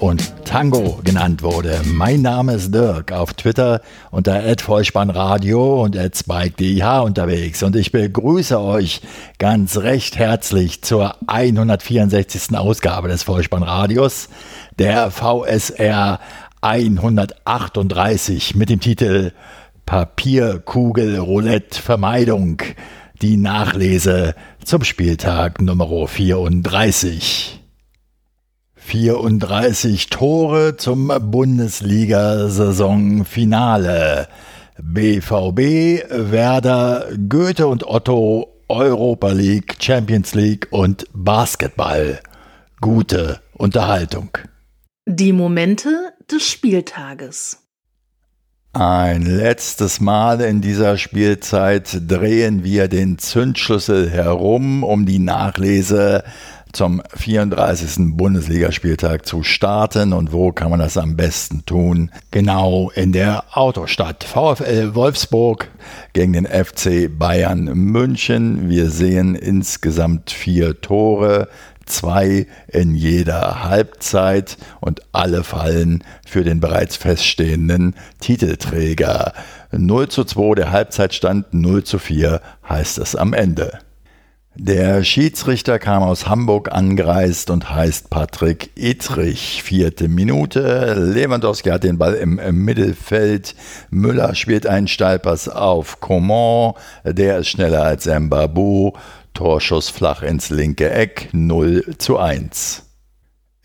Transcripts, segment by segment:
und Tango genannt wurde. Mein Name ist Dirk, auf Twitter unter @vollspannradio und @spike_dih unterwegs und ich begrüße euch ganz recht herzlich zur 164. Ausgabe des Vollspannradios, der VSR 138 mit dem Titel Papierkugel Roulette Vermeidung. Die Nachlese zum Spieltag Nummer 34. 34 Tore zum Bundesliga-Saisonfinale. BVB, Werder, Goethe und Otto, Europa League, Champions League und Basketball. Gute Unterhaltung. Die Momente des Spieltages. Ein letztes Mal in dieser Spielzeit drehen wir den Zündschlüssel herum, um die Nachlese zum 34. Bundesligaspieltag zu starten und wo kann man das am besten tun? Genau in der Autostadt. VfL Wolfsburg gegen den FC Bayern München. Wir sehen insgesamt vier Tore, zwei in jeder Halbzeit und alle fallen für den bereits feststehenden Titelträger. 0 zu 2 der Halbzeitstand, 0 zu 4 heißt es am Ende. Der Schiedsrichter kam aus Hamburg angereist und heißt Patrick Ittrich. Vierte Minute. Lewandowski hat den Ball im, Mittelfeld. Müller spielt einen Steilpass auf Coman. Der ist schneller als Mbabu. Torschuss flach ins linke Eck. 0 zu 1.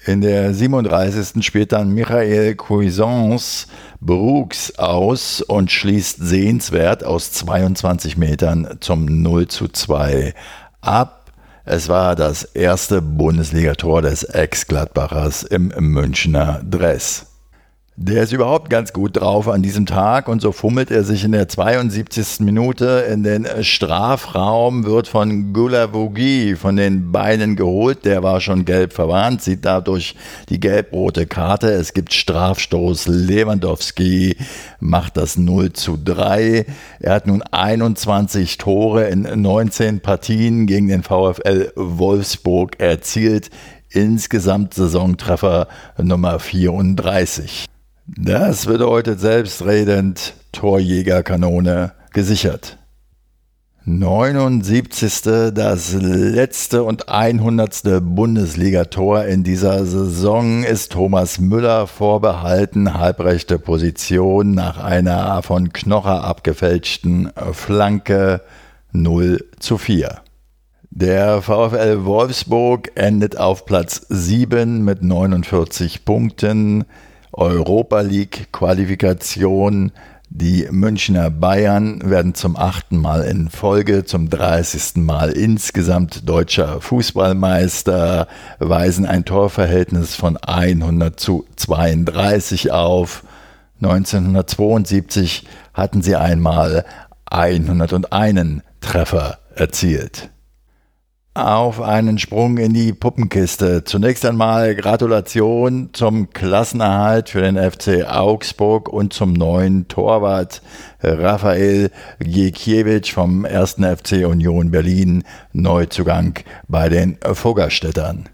In der 37. spielt dann Michael Cuisance Brooks aus und schließt sehenswert aus 22 Metern zum 0 zu 2 ab. Es war das erste Bundesligator des Ex-Gladbachers im Münchner Dress. Der ist überhaupt ganz gut drauf an diesem Tag und so fummelt er sich in der 72. Minute in den Strafraum, wird von Gulavogi von den Beinen geholt. Der war schon gelb verwarnt, sieht dadurch die gelb-rote Karte. Es gibt Strafstoß. Lewandowski macht das 0 zu 3. Er hat nun 21 Tore in 19 Partien gegen den VfL Wolfsburg erzielt. Insgesamt Saisontreffer Nummer 34. Das bedeutet selbstredend Torjägerkanone gesichert. 79. das letzte und 100. Bundesligator in dieser Saison ist Thomas Müller vorbehalten, halbrechte Position nach einer von Knocher abgefälschten Flanke 0 zu 4. Der VfL Wolfsburg endet auf Platz 7 mit 49 Punkten. Europa League Qualifikation. Die Münchner Bayern werden zum achten Mal in Folge, zum 30. Mal insgesamt deutscher Fußballmeister, weisen ein Torverhältnis von 100 zu 32 auf. 1972 hatten sie einmal 101 Treffer erzielt auf einen Sprung in die Puppenkiste. Zunächst einmal Gratulation zum Klassenerhalt für den FC Augsburg und zum neuen Torwart Raphael Giekiewicz vom 1. FC Union Berlin, Neuzugang bei den Fuggerstädtern.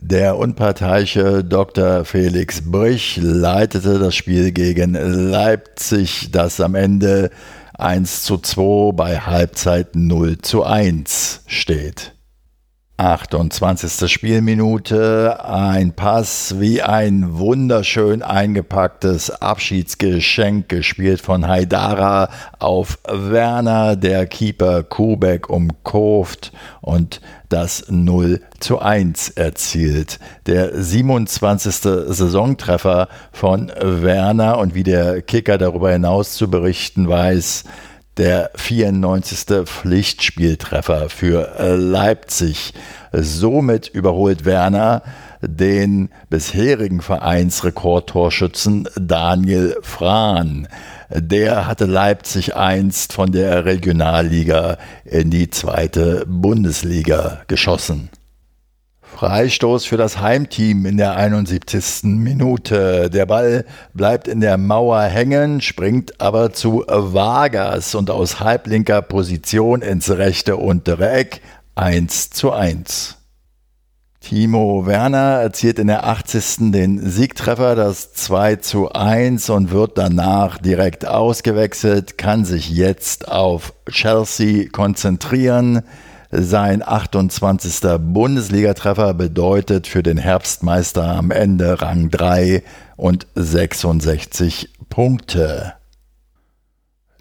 Der unparteiische Dr. Felix Brich leitete das Spiel gegen Leipzig, das am Ende 1 zu 2 bei Halbzeit 0 zu 1 steht. 28. Spielminute, ein Pass wie ein wunderschön eingepacktes Abschiedsgeschenk gespielt von Haidara auf Werner, der Keeper Kubek umkurvt und das 0 zu 1 erzielt. Der 27. Saisontreffer von Werner und wie der Kicker darüber hinaus zu berichten weiß, der 94. Pflichtspieltreffer für äh, Leipzig. Somit überholt Werner den bisherigen Vereinsrekordtorschützen Daniel Frahn. Der hatte Leipzig einst von der Regionalliga in die zweite Bundesliga geschossen. Freistoß für das Heimteam in der 71. Minute. Der Ball bleibt in der Mauer hängen, springt aber zu Vargas und aus halblinker Position ins rechte untere Eck 1 zu 1. Timo Werner erzielt in der 80. den Siegtreffer, das 2 zu 1 und wird danach direkt ausgewechselt, kann sich jetzt auf Chelsea konzentrieren. Sein 28. Bundesligatreffer bedeutet für den Herbstmeister am Ende Rang 3 und 66 Punkte.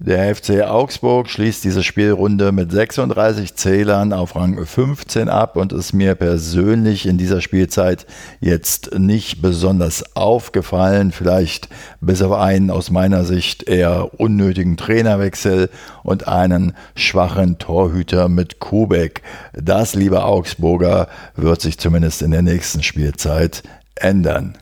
Der FC Augsburg schließt diese Spielrunde mit 36 Zählern auf Rang 15 ab und ist mir persönlich in dieser Spielzeit jetzt nicht besonders aufgefallen. Vielleicht bis auf einen aus meiner Sicht eher unnötigen Trainerwechsel und einen schwachen Torhüter mit Kubek. Das, liebe Augsburger, wird sich zumindest in der nächsten Spielzeit ändern.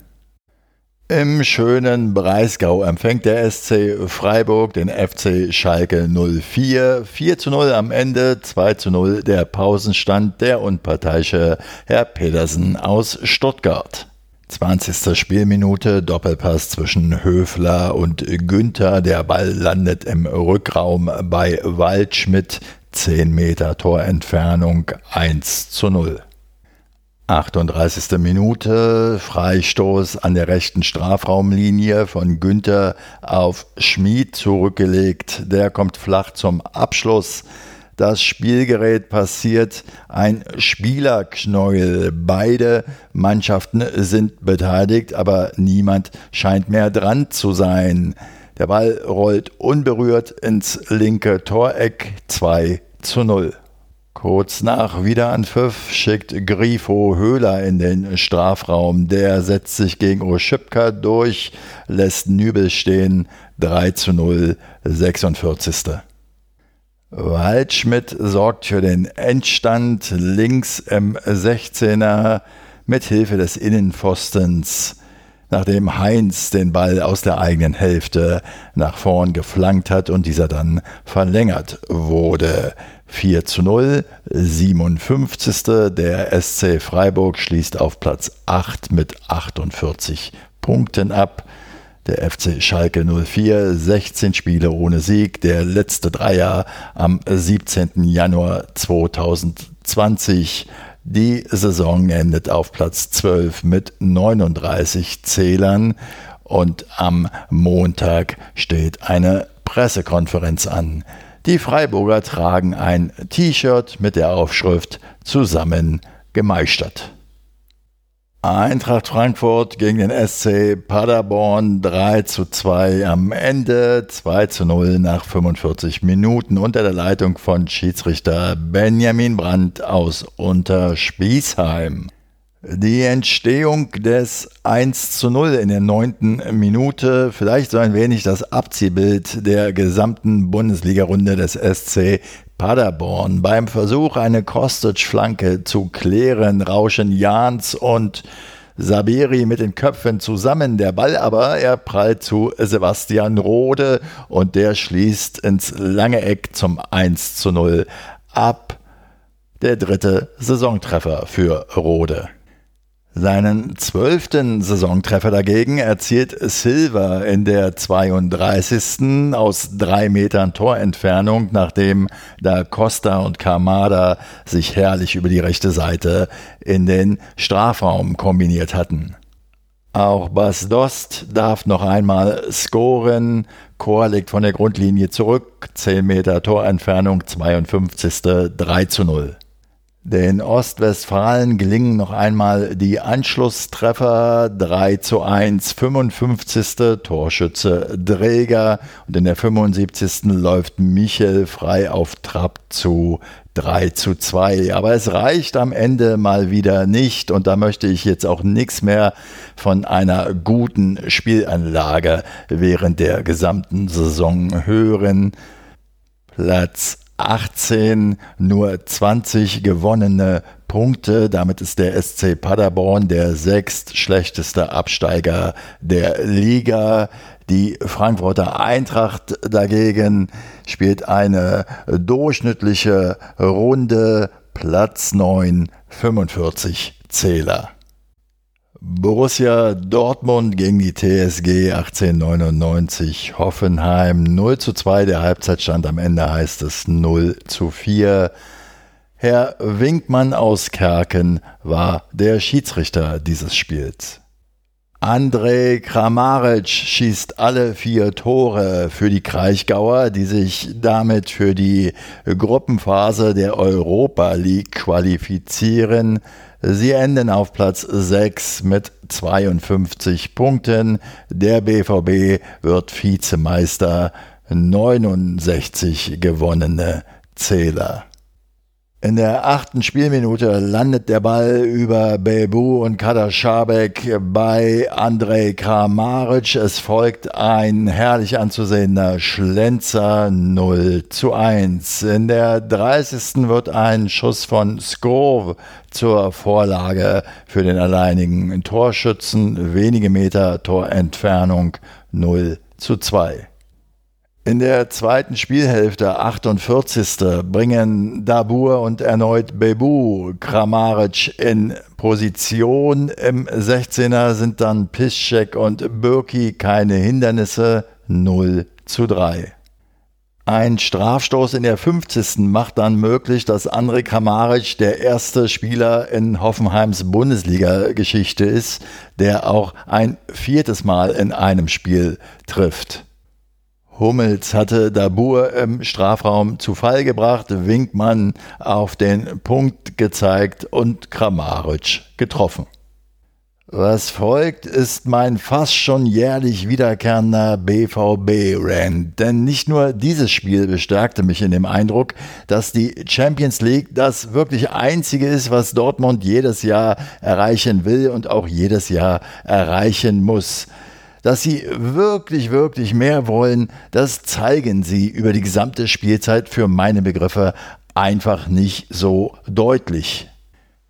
Im schönen Breisgau empfängt der SC Freiburg den FC Schalke 04. 4 zu 0 am Ende, 2 zu 0 der Pausenstand der unparteiische Herr Pedersen aus Stuttgart. 20. Spielminute, Doppelpass zwischen Höfler und Günther. Der Ball landet im Rückraum bei Waldschmidt. 10 Meter Torentfernung 1 zu 0. 38. Minute, Freistoß an der rechten Strafraumlinie von Günther auf Schmid zurückgelegt. Der kommt flach zum Abschluss. Das Spielgerät passiert ein Spielerknäuel. Beide Mannschaften sind beteiligt, aber niemand scheint mehr dran zu sein. Der Ball rollt unberührt ins linke Toreck 2 zu 0. Kurz nach Wiederanpfiff schickt Grifo Höhler in den Strafraum. Der setzt sich gegen Oschipka durch, lässt Nübel stehen. 3 zu 0, 46. Waldschmidt sorgt für den Endstand links im 16er mit Hilfe des Innenpfostens nachdem Heinz den Ball aus der eigenen Hälfte nach vorn geflankt hat und dieser dann verlängert wurde. 4 zu 0, 57. Der SC Freiburg schließt auf Platz 8 mit 48 Punkten ab. Der FC Schalke 04, 16 Spiele ohne Sieg, der letzte Dreier am 17. Januar 2020 die Saison endet auf Platz 12 mit 39 Zählern und am Montag steht eine Pressekonferenz an. Die Freiburger tragen ein T-Shirt mit der Aufschrift Zusammen gemeistert. Eintracht Frankfurt gegen den SC Paderborn 3 zu 2 am Ende, 2 zu 0 nach 45 Minuten unter der Leitung von Schiedsrichter Benjamin Brandt aus Unterspießheim. Die Entstehung des 1 zu 0 in der neunten Minute, vielleicht so ein wenig das Abziehbild der gesamten Bundesliga-Runde des SC Paderborn. Beim Versuch, eine Kostic-Flanke zu klären, rauschen Jans und Saberi mit den Köpfen zusammen. Der Ball aber, er prallt zu Sebastian Rode und der schließt ins lange Eck zum 1 zu 0 ab. Der dritte Saisontreffer für Rode. Seinen zwölften Saisontreffer dagegen erzielt Silva in der 32. aus drei Metern Torentfernung, nachdem da Costa und Kamada sich herrlich über die rechte Seite in den Strafraum kombiniert hatten. Auch Bas Dost darf noch einmal scoren. Chor legt von der Grundlinie zurück, 10 Meter Torentfernung, 52. 3 zu 0. Den Ostwestfalen gelingen noch einmal die Anschlusstreffer 3 zu 1, 55. Torschütze Dräger und in der 75. läuft Michel frei auf Trapp zu 3 zu 2. Aber es reicht am Ende mal wieder nicht und da möchte ich jetzt auch nichts mehr von einer guten Spielanlage während der gesamten Saison hören. Platz 18 nur 20 gewonnene Punkte. Damit ist der SC Paderborn der sechstschlechteste Absteiger der Liga. Die Frankfurter Eintracht dagegen spielt eine durchschnittliche Runde Platz 9 45 Zähler. Borussia Dortmund gegen die TSG 1899 Hoffenheim 0 zu 2. Der Halbzeitstand am Ende heißt es 0 zu 4. Herr Winkmann aus Kerken war der Schiedsrichter dieses Spiels. André Kramaric schießt alle vier Tore für die Kraichgauer, die sich damit für die Gruppenphase der Europa League qualifizieren. Sie enden auf Platz 6 mit 52 Punkten. Der BVB wird Vizemeister. 69 gewonnene Zähler. In der achten Spielminute landet der Ball über Bebu und Kader Schabek bei Andrej Kramaric. Es folgt ein herrlich anzusehender Schlenzer 0 zu 1. In der 30. wird ein Schuss von Skov zur Vorlage für den alleinigen Torschützen. Wenige Meter Torentfernung 0 zu 2. In der zweiten Spielhälfte, 48. bringen Dabur und erneut Bebu Kramaric in Position. Im 16er sind dann Piszczek und Birki keine Hindernisse. 0 zu 3. Ein Strafstoß in der 50. macht dann möglich, dass André Kramaric der erste Spieler in Hoffenheims Bundesliga-Geschichte ist, der auch ein viertes Mal in einem Spiel trifft. Hummels hatte Dabur im Strafraum zu Fall gebracht, Winkmann auf den Punkt gezeigt und Kramaric getroffen. Was folgt, ist mein fast schon jährlich wiederkehrender BVB-Rant. Denn nicht nur dieses Spiel bestärkte mich in dem Eindruck, dass die Champions League das wirklich einzige ist, was Dortmund jedes Jahr erreichen will und auch jedes Jahr erreichen muss. Dass sie wirklich, wirklich mehr wollen, das zeigen sie über die gesamte Spielzeit für meine Begriffe einfach nicht so deutlich.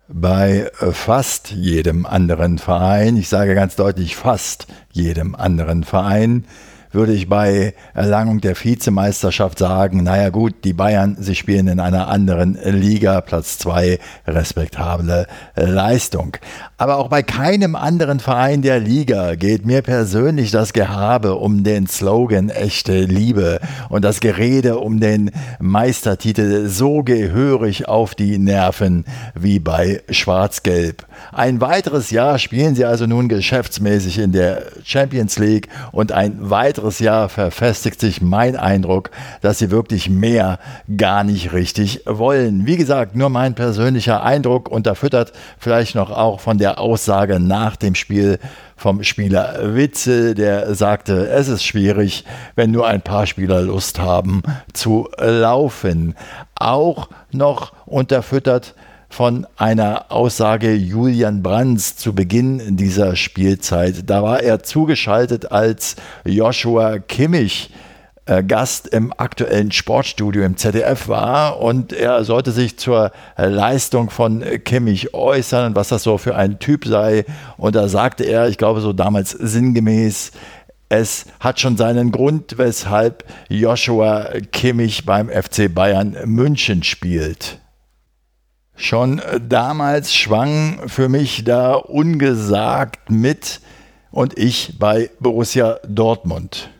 Bei fast jedem anderen Verein, ich sage ganz deutlich fast jedem anderen Verein, würde ich bei Erlangung der Vizemeisterschaft sagen, naja gut, die Bayern, sie spielen in einer anderen Liga, Platz zwei, respektable Leistung. Aber auch bei keinem anderen Verein der Liga geht mir persönlich das Gehabe um den Slogan echte Liebe und das Gerede um den Meistertitel so gehörig auf die Nerven wie bei Schwarz-Gelb. Ein weiteres Jahr spielen sie also nun geschäftsmäßig in der Champions League und ein weiteres Jahr verfestigt sich mein Eindruck, dass sie wirklich mehr gar nicht richtig wollen. Wie gesagt, nur mein persönlicher Eindruck, unterfüttert vielleicht noch auch von der Aussage nach dem Spiel vom Spieler Witzel, der sagte, es ist schwierig, wenn nur ein paar Spieler Lust haben zu laufen. Auch noch unterfüttert von einer Aussage Julian Brands zu Beginn dieser Spielzeit. Da war er zugeschaltet als Joshua Kimmich. Äh, Gast im aktuellen Sportstudio im ZDF war und er sollte sich zur Leistung von Kimmich äußern, was das so für ein Typ sei. Und da sagte er, ich glaube so damals sinngemäß, es hat schon seinen Grund, weshalb Joshua Kimmich beim FC Bayern München spielt. Schon damals schwang für mich da ungesagt mit und ich bei Borussia Dortmund.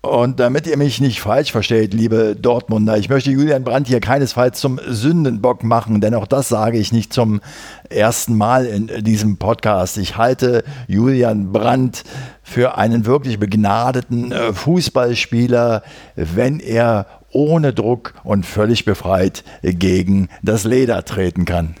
Und damit ihr mich nicht falsch versteht, liebe Dortmunder, ich möchte Julian Brandt hier keinesfalls zum Sündenbock machen, denn auch das sage ich nicht zum ersten Mal in diesem Podcast. Ich halte Julian Brandt für einen wirklich begnadeten äh, Fußballspieler, wenn er ohne Druck und völlig befreit gegen das Leder treten kann.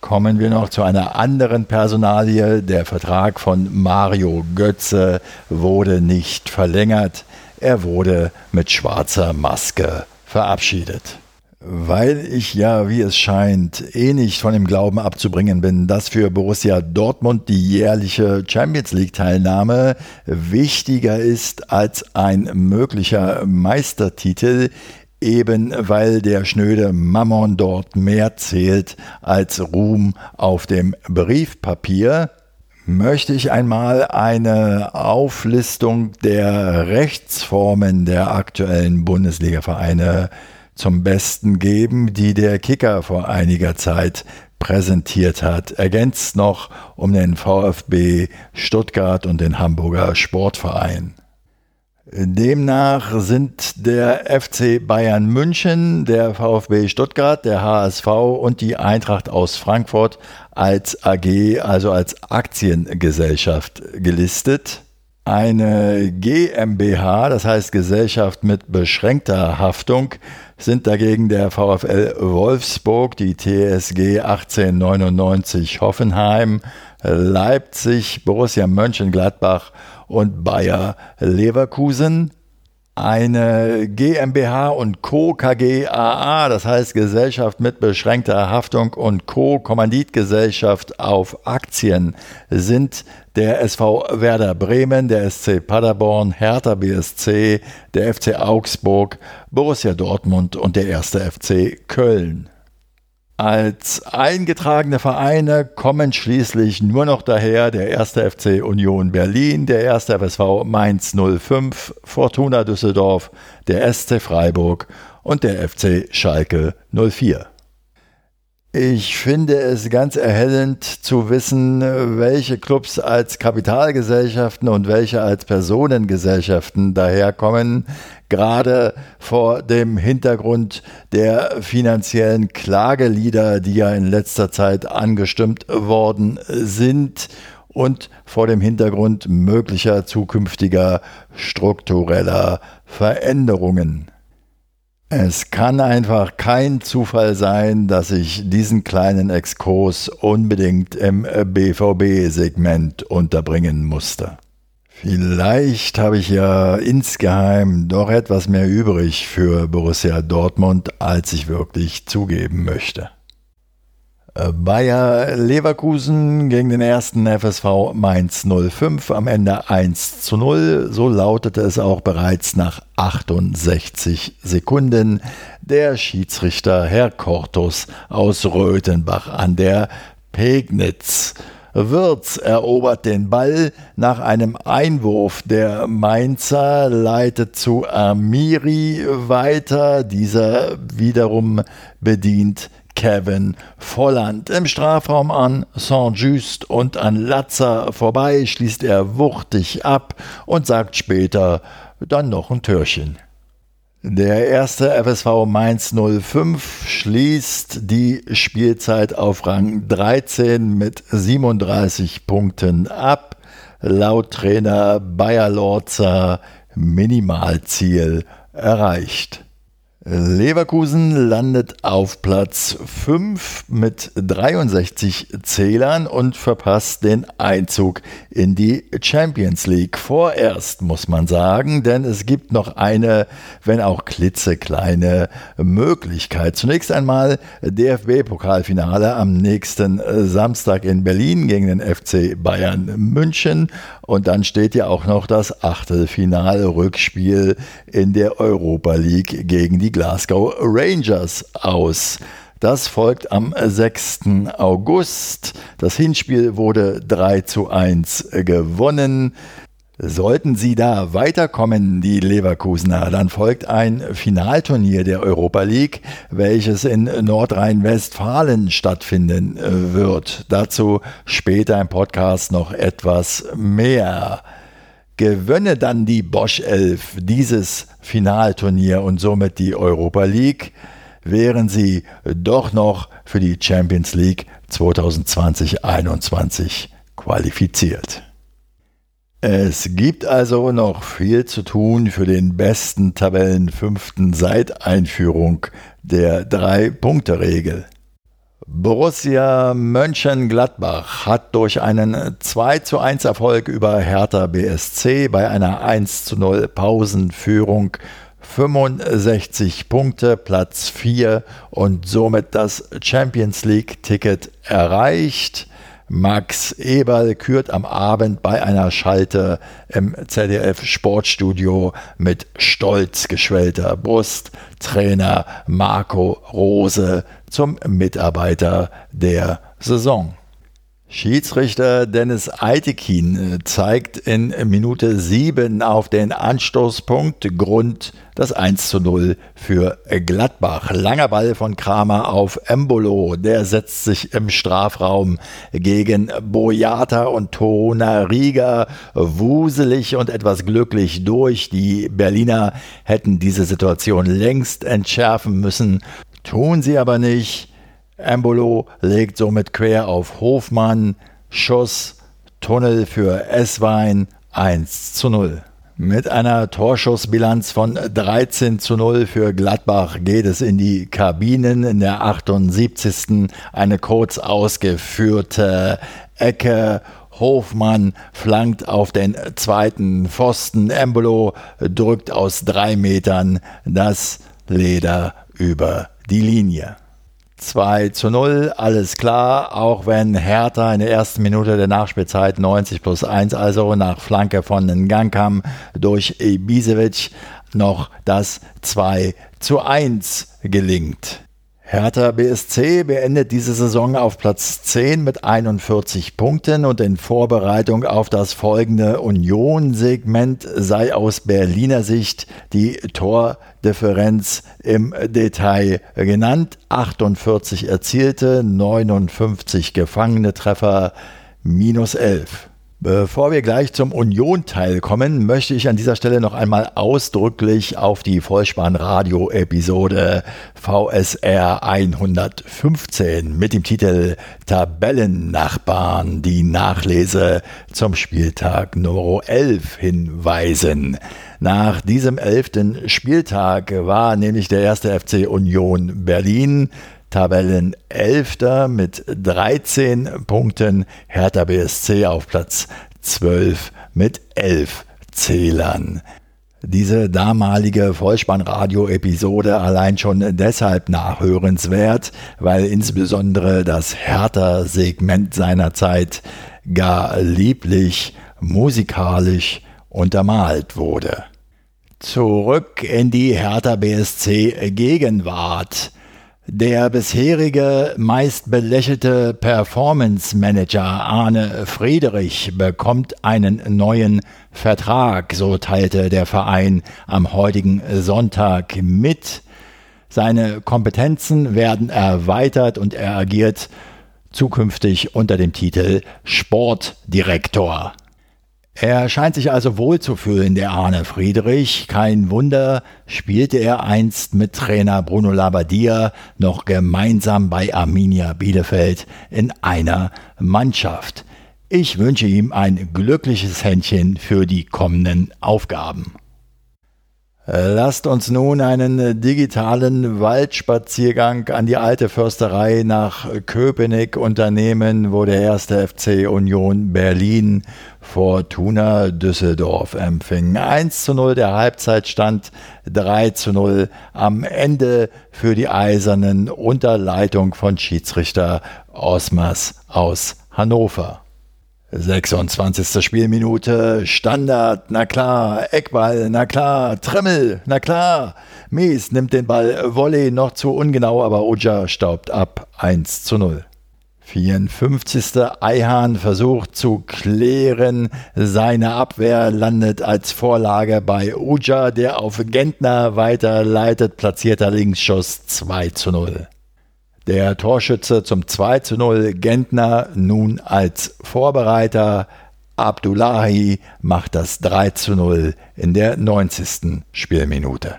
Kommen wir noch zu einer anderen Personalie. Der Vertrag von Mario Götze wurde nicht verlängert. Er wurde mit schwarzer Maske verabschiedet. Weil ich ja, wie es scheint, eh nicht von dem Glauben abzubringen bin, dass für Borussia Dortmund die jährliche Champions League-Teilnahme wichtiger ist als ein möglicher Meistertitel, eben weil der schnöde Mammon dort mehr zählt als Ruhm auf dem Briefpapier, möchte ich einmal eine Auflistung der Rechtsformen der aktuellen Bundesliga-Vereine zum Besten geben, die der Kicker vor einiger Zeit präsentiert hat, ergänzt noch um den VfB Stuttgart und den Hamburger Sportverein. Demnach sind der FC Bayern München, der VfB Stuttgart, der HSV und die Eintracht aus Frankfurt als AG, also als Aktiengesellschaft gelistet. Eine GmbH, das heißt Gesellschaft mit beschränkter Haftung, sind dagegen der VfL Wolfsburg, die TSG 1899 Hoffenheim, Leipzig, Borussia Mönchengladbach und Bayer Leverkusen. Eine GmbH und Co. KGAA, das heißt Gesellschaft mit beschränkter Haftung und Co. Kommanditgesellschaft auf Aktien, sind der SV Werder Bremen, der SC Paderborn, Hertha BSC, der FC Augsburg, Borussia Dortmund und der erste FC Köln. Als eingetragene Vereine kommen schließlich nur noch daher der erste FC Union Berlin, der erste FSV Mainz 05, Fortuna Düsseldorf, der SC Freiburg und der FC Schalke 04. Ich finde es ganz erhellend zu wissen, welche Clubs als Kapitalgesellschaften und welche als Personengesellschaften daherkommen, gerade vor dem Hintergrund der finanziellen Klagelieder, die ja in letzter Zeit angestimmt worden sind und vor dem Hintergrund möglicher zukünftiger struktureller Veränderungen. Es kann einfach kein Zufall sein, dass ich diesen kleinen Exkurs unbedingt im BVB-Segment unterbringen musste. Vielleicht habe ich ja insgeheim doch etwas mehr übrig für Borussia Dortmund, als ich wirklich zugeben möchte. Äh, Bayer Leverkusen gegen den ersten FSV Mainz 05 am Ende 1 zu 0. So lautete es auch bereits nach 68 Sekunden. Der Schiedsrichter Herr Kortus aus Röthenbach an der Pegnitz. Wirz erobert den Ball nach einem Einwurf. Der Mainzer leitet zu Amiri weiter. Dieser wiederum bedient Kevin Volland. Im Strafraum an Saint-Just und an Latzer vorbei schließt er wuchtig ab und sagt später dann noch ein Türchen. Der erste FSV Mainz 05 schließt die Spielzeit auf Rang 13 mit 37 Punkten ab. Laut Trainer Bayer Lorzer Minimalziel erreicht. Leverkusen landet auf Platz 5 mit 63 Zählern und verpasst den Einzug in die Champions League. Vorerst muss man sagen, denn es gibt noch eine, wenn auch klitzekleine Möglichkeit. Zunächst einmal DFB-Pokalfinale am nächsten Samstag in Berlin gegen den FC Bayern München und dann steht ja auch noch das Achtelfinale-Rückspiel in der Europa League gegen die Glasgow Rangers aus. Das folgt am 6. August. Das Hinspiel wurde 3 zu 1 gewonnen. Sollten sie da weiterkommen, die Leverkusener, dann folgt ein Finalturnier der Europa League, welches in Nordrhein-Westfalen stattfinden wird. Dazu später im Podcast noch etwas mehr. Gewönne dann die Bosch 11 dieses Finalturnier und somit die Europa League, wären sie doch noch für die Champions League 2020-21 qualifiziert. Es gibt also noch viel zu tun für den besten Tabellenfünften seit Einführung der Drei-Punkte-Regel. Borussia Mönchengladbach hat durch einen 2 zu 1 Erfolg über Hertha BSC bei einer 1 zu 0 Pausenführung 65 Punkte, Platz 4 und somit das Champions League-Ticket erreicht. Max Eberl kürt am Abend bei einer Schalte im ZDF Sportstudio mit stolz geschwellter Brust Trainer Marco Rose zum Mitarbeiter der Saison. Schiedsrichter Dennis Eitekin äh, zeigt in Minute 7 auf den Anstoßpunkt Grund das 1 zu 0 für Gladbach. Langer Ball von Kramer auf Embolo. Der setzt sich im Strafraum gegen Boyata und Tona Riga wuselig und etwas glücklich durch. Die Berliner hätten diese Situation längst entschärfen müssen, tun sie aber nicht. Embolo legt somit quer auf Hofmann, Schuss, Tunnel für Esswein 1 zu 0. Mit einer Torschussbilanz von 13 zu 0 für Gladbach geht es in die Kabinen. In der 78. eine kurz ausgeführte Ecke. Hofmann flankt auf den zweiten Pfosten. Embolo drückt aus drei Metern das Leder über die Linie. 2 zu 0, alles klar, auch wenn Hertha in der ersten Minute der Nachspielzeit 90 plus 1 also nach Flanke von Ngankam durch Ibisevic noch das 2 zu 1 gelingt. Hertha BSC beendet diese Saison auf Platz 10 mit 41 Punkten und in Vorbereitung auf das folgende Union-Segment sei aus Berliner Sicht die Tordifferenz im Detail genannt. 48 erzielte, 59 gefangene Treffer, minus 11. Bevor wir gleich zum Union-Teil kommen, möchte ich an dieser Stelle noch einmal ausdrücklich auf die Vollspann-Radio-Episode VSR 115 mit dem Titel Tabellennachbarn, die Nachlese zum Spieltag Nummer 11 hinweisen. Nach diesem elften Spieltag war nämlich der erste FC Union Berlin Tabellenelfter mit 13 Punkten, Hertha BSC auf Platz 12 mit 11 Zählern. Diese damalige Vollspannradio-Episode allein schon deshalb nachhörenswert, weil insbesondere das Hertha-Segment seiner Zeit gar lieblich musikalisch untermalt wurde. Zurück in die Hertha BSC Gegenwart. Der bisherige meist belächelte Performance Manager Arne Friedrich bekommt einen neuen Vertrag, so teilte der Verein am heutigen Sonntag mit. Seine Kompetenzen werden erweitert und er agiert zukünftig unter dem Titel Sportdirektor. Er scheint sich also wohl zu fühlen, der Arne Friedrich. Kein Wunder, spielte er einst mit Trainer Bruno Labbadia noch gemeinsam bei Arminia Bielefeld in einer Mannschaft. Ich wünsche ihm ein glückliches Händchen für die kommenden Aufgaben. Lasst uns nun einen digitalen Waldspaziergang an die alte Försterei nach Köpenick unternehmen, wo der erste FC Union Berlin Fortuna Düsseldorf empfing. 1 zu 0 der Halbzeitstand, 3 zu 0 am Ende für die Eisernen unter Leitung von Schiedsrichter Osmers aus Hannover. 26. Spielminute, Standard, na klar, Eckball, na klar, Tremmel, na klar. Mies nimmt den Ball, Volley noch zu ungenau, aber Uja staubt ab, 1 zu 0. 54. Eihan versucht zu klären, seine Abwehr landet als Vorlage bei Uja, der auf Gentner weiterleitet, platzierter Linksschuss 2 zu 0. Der Torschütze zum 2 zu 0 Gentner nun als Vorbereiter. Abdullahi macht das 3 zu 0 in der 90. Spielminute.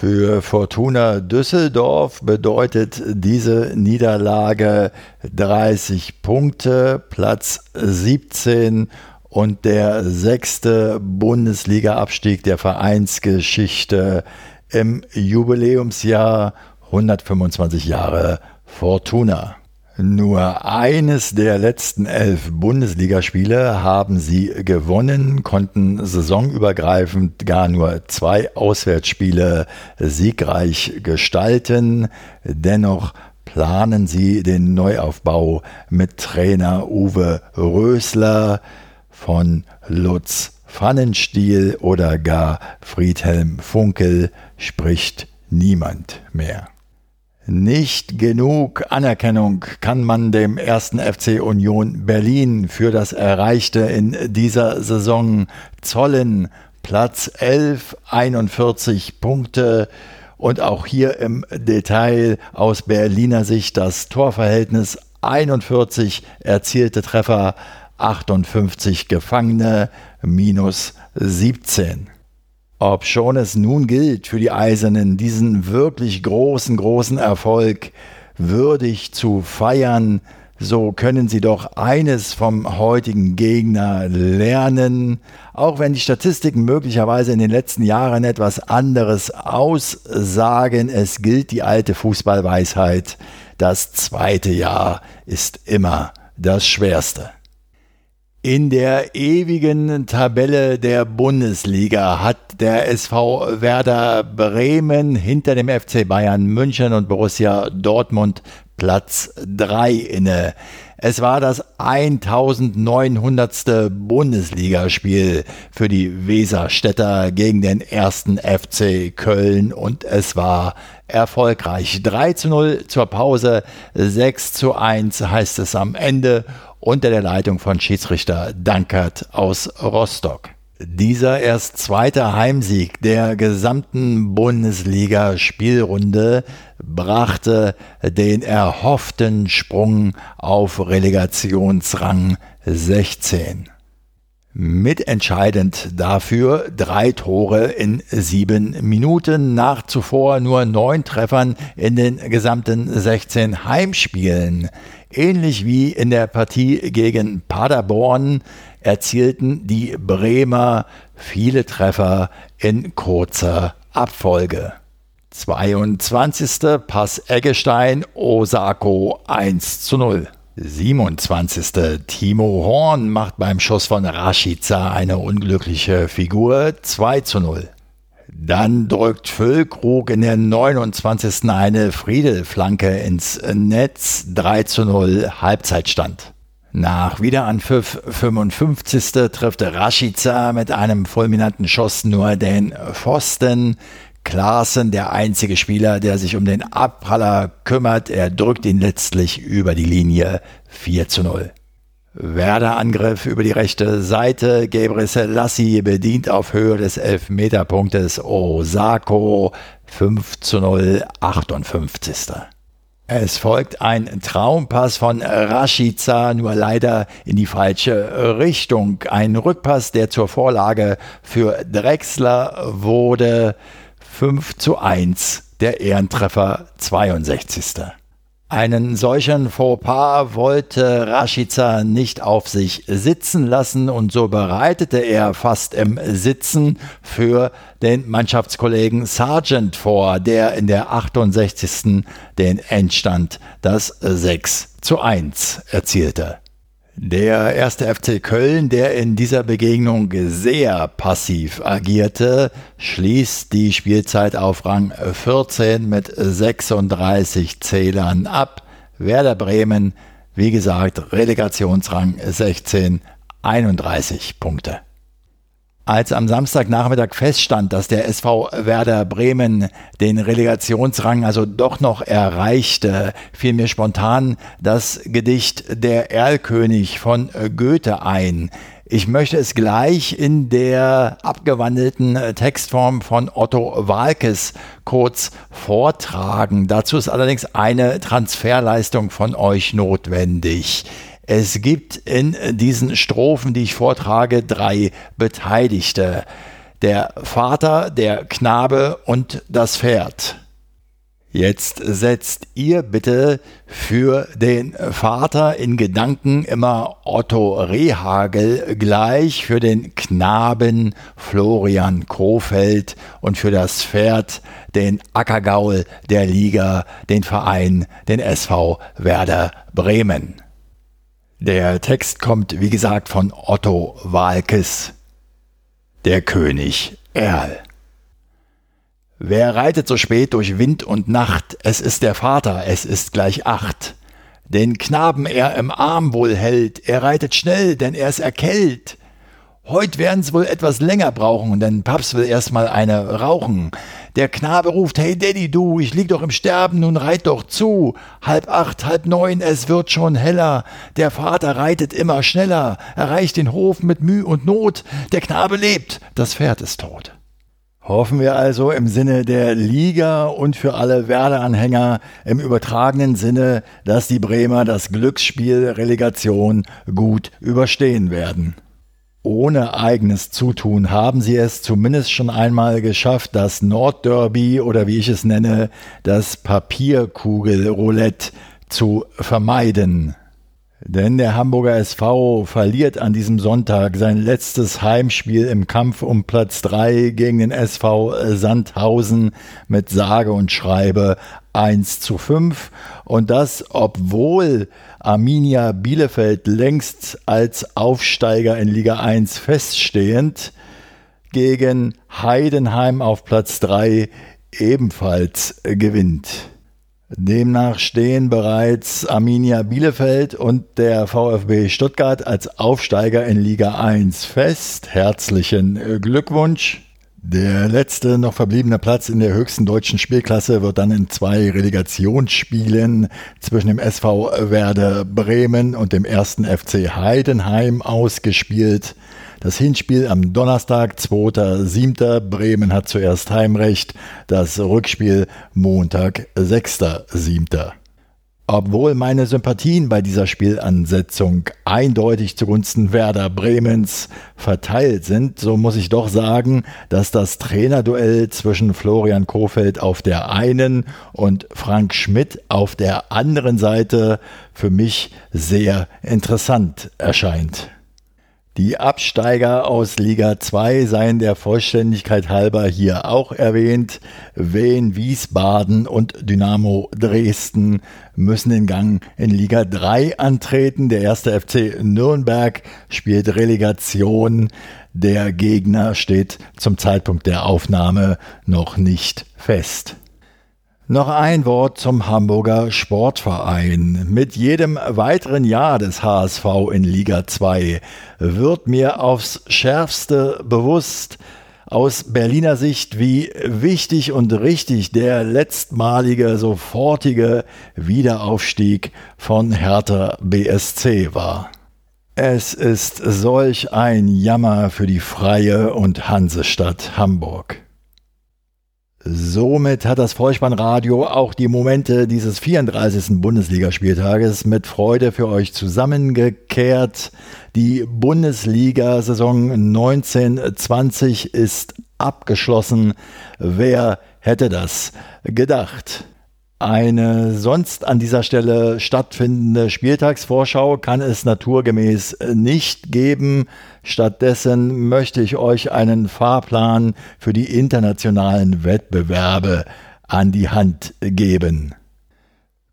Für Fortuna Düsseldorf bedeutet diese Niederlage 30 Punkte, Platz 17 und der sechste Bundesliga-Abstieg der Vereinsgeschichte im Jubiläumsjahr 125 Jahre Fortuna. Nur eines der letzten elf Bundesligaspiele haben sie gewonnen, konnten saisonübergreifend gar nur zwei Auswärtsspiele siegreich gestalten. Dennoch planen sie den Neuaufbau mit Trainer Uwe Rösler von Lutz Pfannenstiel oder gar Friedhelm Funkel spricht niemand mehr. Nicht genug Anerkennung kann man dem ersten FC Union Berlin für das Erreichte in dieser Saison zollen. Platz 11, 41 Punkte. Und auch hier im Detail aus Berliner Sicht das Torverhältnis 41 erzielte Treffer, 58 Gefangene, minus 17. Ob schon es nun gilt für die Eisernen, diesen wirklich großen, großen Erfolg würdig zu feiern, so können sie doch eines vom heutigen Gegner lernen, auch wenn die Statistiken möglicherweise in den letzten Jahren etwas anderes aussagen, es gilt die alte Fußballweisheit, das zweite Jahr ist immer das schwerste. In der ewigen Tabelle der Bundesliga hat der SV Werder Bremen hinter dem FC Bayern München und Borussia Dortmund Platz 3 inne. Es war das 1900. Bundesligaspiel für die Weserstädter gegen den ersten FC Köln und es war erfolgreich. 3 zu 0 zur Pause, 6 zu 1 heißt es am Ende unter der Leitung von Schiedsrichter Dankert aus Rostock. Dieser erst zweite Heimsieg der gesamten Bundesliga-Spielrunde brachte den erhofften Sprung auf Relegationsrang 16. Mitentscheidend dafür drei Tore in sieben Minuten nach zuvor nur neun Treffern in den gesamten 16 Heimspielen. Ähnlich wie in der Partie gegen Paderborn erzielten die Bremer viele Treffer in kurzer Abfolge. 22. Pass Eggestein, Osako 1 zu 0. 27. Timo Horn macht beim Schuss von Rashica eine unglückliche Figur 2 zu 0. Dann drückt Füllkrug in der 29. eine Friedelflanke ins Netz 3 zu 0 Halbzeitstand. Nach Wiederanpfiff 55. trifft Rashica mit einem fulminanten Schuss nur den Pfosten. Klaassen, der einzige Spieler, der sich um den Abpraller kümmert, er drückt ihn letztlich über die Linie 4 zu 0. Werder-Angriff über die rechte Seite. Gabriel Selassie bedient auf Höhe des Elfmeterpunktes Osako 5 zu 0, 58. Es folgt ein Traumpass von Rashica, nur leider in die falsche Richtung. Ein Rückpass, der zur Vorlage für Drexler wurde. 5 zu 1, der Ehrentreffer 62. Einen solchen Fauxpas wollte Rashica nicht auf sich sitzen lassen und so bereitete er fast im Sitzen für den Mannschaftskollegen Sargent vor, der in der 68. den Endstand das 6 zu 1 erzielte. Der erste FC Köln, der in dieser Begegnung sehr passiv agierte, schließt die Spielzeit auf Rang 14 mit 36 Zählern ab. Werder Bremen, wie gesagt, Relegationsrang 16, 31 Punkte. Als am Samstagnachmittag feststand, dass der SV Werder Bremen den Relegationsrang also doch noch erreichte, fiel mir spontan das Gedicht Der Erlkönig von Goethe ein. Ich möchte es gleich in der abgewandelten Textform von Otto Walkes kurz vortragen. Dazu ist allerdings eine Transferleistung von euch notwendig. Es gibt in diesen Strophen, die ich vortrage, drei Beteiligte. Der Vater, der Knabe und das Pferd. Jetzt setzt ihr bitte für den Vater in Gedanken immer Otto Rehagel gleich, für den Knaben Florian Kofeld und für das Pferd den Ackergaul der Liga, den Verein, den SV Werder Bremen. Der Text kommt, wie gesagt, von Otto Walkes, der König Erl. Wer reitet so spät durch Wind und Nacht? Es ist der Vater, es ist gleich acht. Den Knaben er im Arm wohl hält, er reitet schnell, denn er es erkellt. Heut werden's wohl etwas länger brauchen, denn Paps will erstmal eine rauchen. Der Knabe ruft, hey Daddy, du, ich lieg doch im Sterben, nun reit doch zu. Halb acht, halb neun, es wird schon heller. Der Vater reitet immer schneller, erreicht den Hof mit Mühe und Not. Der Knabe lebt, das Pferd ist tot. Hoffen wir also im Sinne der Liga und für alle Werder-Anhänger im übertragenen Sinne, dass die Bremer das Glücksspiel Relegation gut überstehen werden. Ohne eigenes Zutun haben sie es zumindest schon einmal geschafft, das Nordderby oder wie ich es nenne, das Papierkugelroulette zu vermeiden. Denn der Hamburger SV verliert an diesem Sonntag sein letztes Heimspiel im Kampf um Platz 3 gegen den SV Sandhausen mit sage und schreibe 1 zu 5. Und das, obwohl Arminia Bielefeld längst als Aufsteiger in Liga 1 feststehend gegen Heidenheim auf Platz 3 ebenfalls gewinnt. Demnach stehen bereits Arminia Bielefeld und der VfB Stuttgart als Aufsteiger in Liga 1 fest. Herzlichen Glückwunsch. Der letzte noch verbliebene Platz in der höchsten deutschen Spielklasse wird dann in zwei Relegationsspielen zwischen dem SV Werder Bremen und dem ersten FC Heidenheim ausgespielt. Das Hinspiel am Donnerstag, 2.7. Bremen hat zuerst Heimrecht. Das Rückspiel Montag, 6.7. Obwohl meine Sympathien bei dieser Spielansetzung eindeutig zugunsten Werder Bremens verteilt sind, so muss ich doch sagen, dass das Trainerduell zwischen Florian Kofeld auf der einen und Frank Schmidt auf der anderen Seite für mich sehr interessant erscheint. Die Absteiger aus Liga 2 seien der Vollständigkeit halber hier auch erwähnt. Wien, Wiesbaden und Dynamo Dresden müssen den Gang in Liga 3 antreten. Der erste FC Nürnberg spielt Relegation. Der Gegner steht zum Zeitpunkt der Aufnahme noch nicht fest. Noch ein Wort zum Hamburger Sportverein. Mit jedem weiteren Jahr des HSV in Liga 2 wird mir aufs schärfste bewusst, aus Berliner Sicht, wie wichtig und richtig der letztmalige, sofortige Wiederaufstieg von Hertha BSC war. Es ist solch ein Jammer für die freie und Hansestadt Hamburg. Somit hat das Vollspannradio auch die Momente dieses 34. Bundesligaspieltages mit Freude für euch zusammengekehrt. Die Bundesliga-Saison 1920 ist abgeschlossen. Wer hätte das gedacht? Eine sonst an dieser Stelle stattfindende Spieltagsvorschau kann es naturgemäß nicht geben. Stattdessen möchte ich euch einen Fahrplan für die internationalen Wettbewerbe an die Hand geben.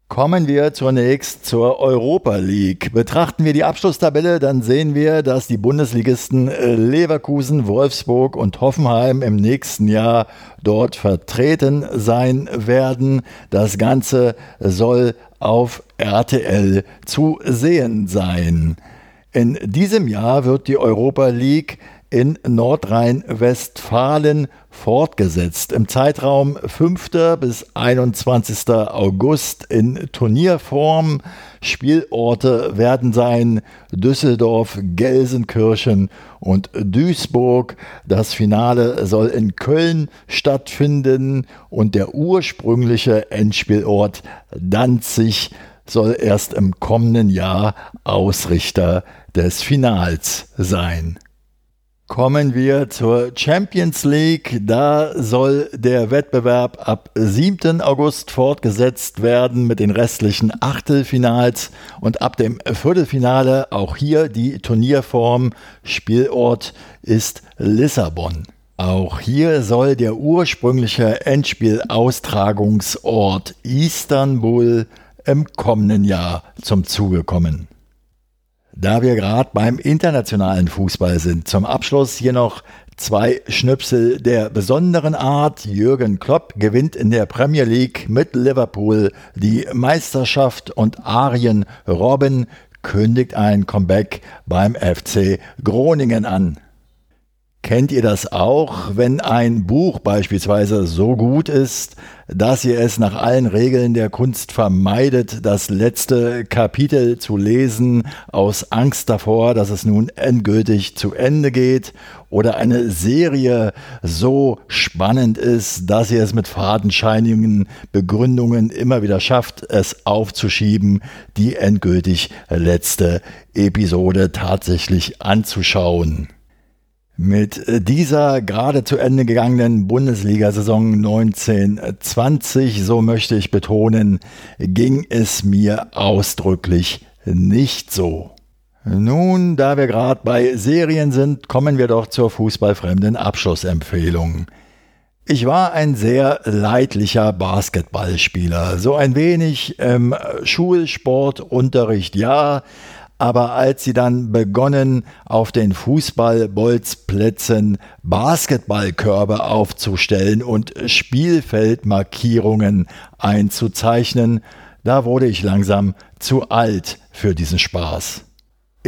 Kommen wir zunächst zur Europa League. Betrachten wir die Abschlusstabelle, dann sehen wir, dass die Bundesligisten Leverkusen, Wolfsburg und Hoffenheim im nächsten Jahr dort vertreten sein werden. Das Ganze soll auf RTL zu sehen sein. In diesem Jahr wird die Europa League in Nordrhein-Westfalen fortgesetzt. Im Zeitraum 5. bis 21. August in Turnierform. Spielorte werden sein Düsseldorf, Gelsenkirchen und Duisburg. Das Finale soll in Köln stattfinden und der ursprüngliche Endspielort Danzig soll erst im kommenden Jahr Ausrichter des Finals sein. Kommen wir zur Champions League. Da soll der Wettbewerb ab 7. August fortgesetzt werden mit den restlichen Achtelfinals und ab dem Viertelfinale auch hier die Turnierform. Spielort ist Lissabon. Auch hier soll der ursprüngliche Endspielaustragungsort Istanbul im kommenden Jahr zum Zuge kommen. Da wir gerade beim internationalen Fußball sind, zum Abschluss hier noch zwei Schnipsel der besonderen Art. Jürgen Klopp gewinnt in der Premier League mit Liverpool die Meisterschaft und Arjen Robben kündigt ein Comeback beim FC Groningen an. Kennt ihr das auch, wenn ein Buch beispielsweise so gut ist, dass ihr es nach allen Regeln der Kunst vermeidet, das letzte Kapitel zu lesen, aus Angst davor, dass es nun endgültig zu Ende geht, oder eine Serie so spannend ist, dass ihr es mit fadenscheinigen Begründungen immer wieder schafft, es aufzuschieben, die endgültig letzte Episode tatsächlich anzuschauen. Mit dieser gerade zu Ende gegangenen Bundesliga-Saison 1920, so möchte ich betonen, ging es mir ausdrücklich nicht so. Nun, da wir gerade bei Serien sind, kommen wir doch zur fußballfremden Abschlussempfehlung. Ich war ein sehr leidlicher Basketballspieler, so ein wenig im Schulsportunterricht ja, aber als sie dann begonnen, auf den Fußballbolzplätzen Basketballkörbe aufzustellen und Spielfeldmarkierungen einzuzeichnen, da wurde ich langsam zu alt für diesen Spaß.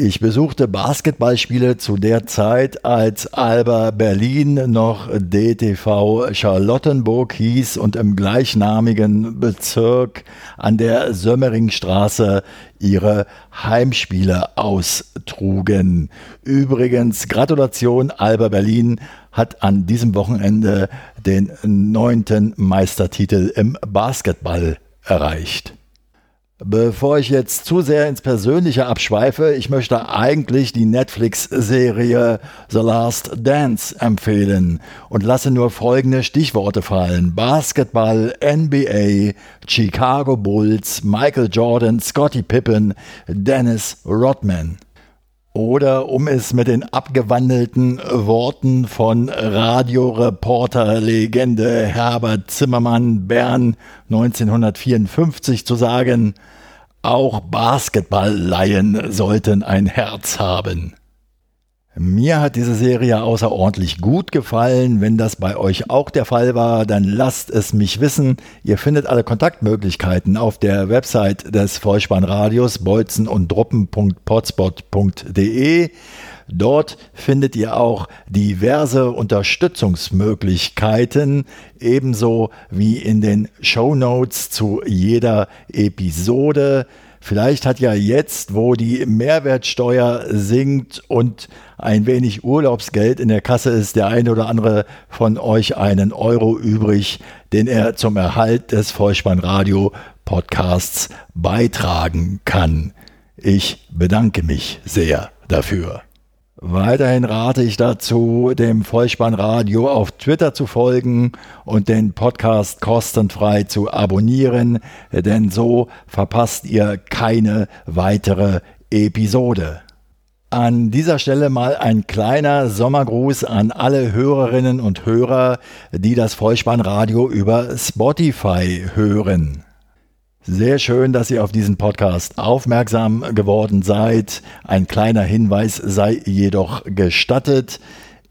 Ich besuchte Basketballspiele zu der Zeit, als Alba Berlin noch DTV Charlottenburg hieß und im gleichnamigen Bezirk an der Sömmeringstraße ihre Heimspiele austrugen. Übrigens, Gratulation, Alba Berlin hat an diesem Wochenende den neunten Meistertitel im Basketball erreicht. Bevor ich jetzt zu sehr ins Persönliche abschweife, ich möchte eigentlich die Netflix-Serie The Last Dance empfehlen und lasse nur folgende Stichworte fallen. Basketball, NBA, Chicago Bulls, Michael Jordan, Scottie Pippen, Dennis Rodman. Oder um es mit den abgewandelten Worten von Radioreporter-Legende Herbert Zimmermann Bern 1954 zu sagen, auch Basketballleien sollten ein Herz haben. Mir hat diese Serie außerordentlich gut gefallen. Wenn das bei euch auch der Fall war, dann lasst es mich wissen. Ihr findet alle Kontaktmöglichkeiten auf der Website des Vollspannradios bolzen und druppen.potspot.de. Dort findet ihr auch diverse Unterstützungsmöglichkeiten, ebenso wie in den Show Notes zu jeder Episode. Vielleicht hat ja jetzt, wo die Mehrwertsteuer sinkt und ein wenig Urlaubsgeld in der Kasse ist, der eine oder andere von euch einen Euro übrig, den er zum Erhalt des Vollspannradio Podcasts beitragen kann. Ich bedanke mich sehr dafür. Weiterhin rate ich dazu, dem Vollspannradio auf Twitter zu folgen und den Podcast kostenfrei zu abonnieren, denn so verpasst ihr keine weitere Episode. An dieser Stelle mal ein kleiner Sommergruß an alle Hörerinnen und Hörer, die das Vollspannradio über Spotify hören. Sehr schön, dass ihr auf diesen Podcast aufmerksam geworden seid. Ein kleiner Hinweis sei jedoch gestattet.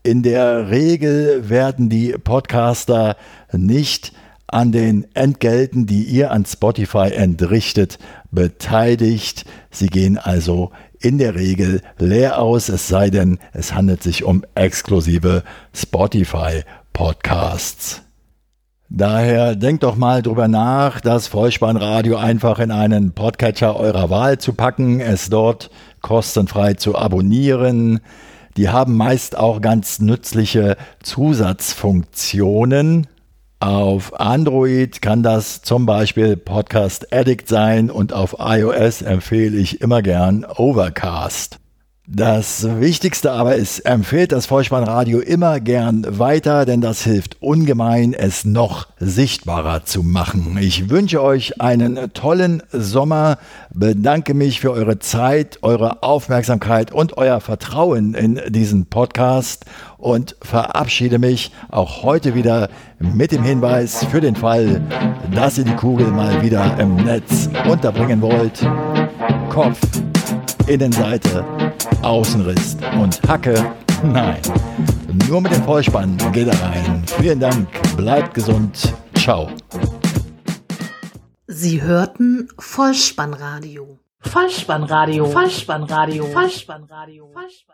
In der Regel werden die Podcaster nicht an den Entgelten, die ihr an Spotify entrichtet, beteiligt. Sie gehen also in der Regel leer aus, es sei denn, es handelt sich um exklusive Spotify-Podcasts. Daher denkt doch mal drüber nach, das Vollspannradio einfach in einen Podcatcher eurer Wahl zu packen, es dort kostenfrei zu abonnieren. Die haben meist auch ganz nützliche Zusatzfunktionen. Auf Android kann das zum Beispiel Podcast Addict sein und auf iOS empfehle ich immer gern Overcast. Das Wichtigste aber ist, empfehlt das Vollspannradio immer gern weiter, denn das hilft ungemein, es noch sichtbarer zu machen. Ich wünsche euch einen tollen Sommer, bedanke mich für eure Zeit, eure Aufmerksamkeit und euer Vertrauen in diesen Podcast und verabschiede mich auch heute wieder mit dem Hinweis für den Fall, dass ihr die Kugel mal wieder im Netz unterbringen wollt. Kopf, Innenseite, Außenriss und Hacke. Nein, nur mit dem Vollspann geht er rein. Vielen Dank, bleibt gesund. Ciao. Sie hörten Vollspannradio. Vollspannradio. Vollspannradio. Vollspannradio. Vollspannradio.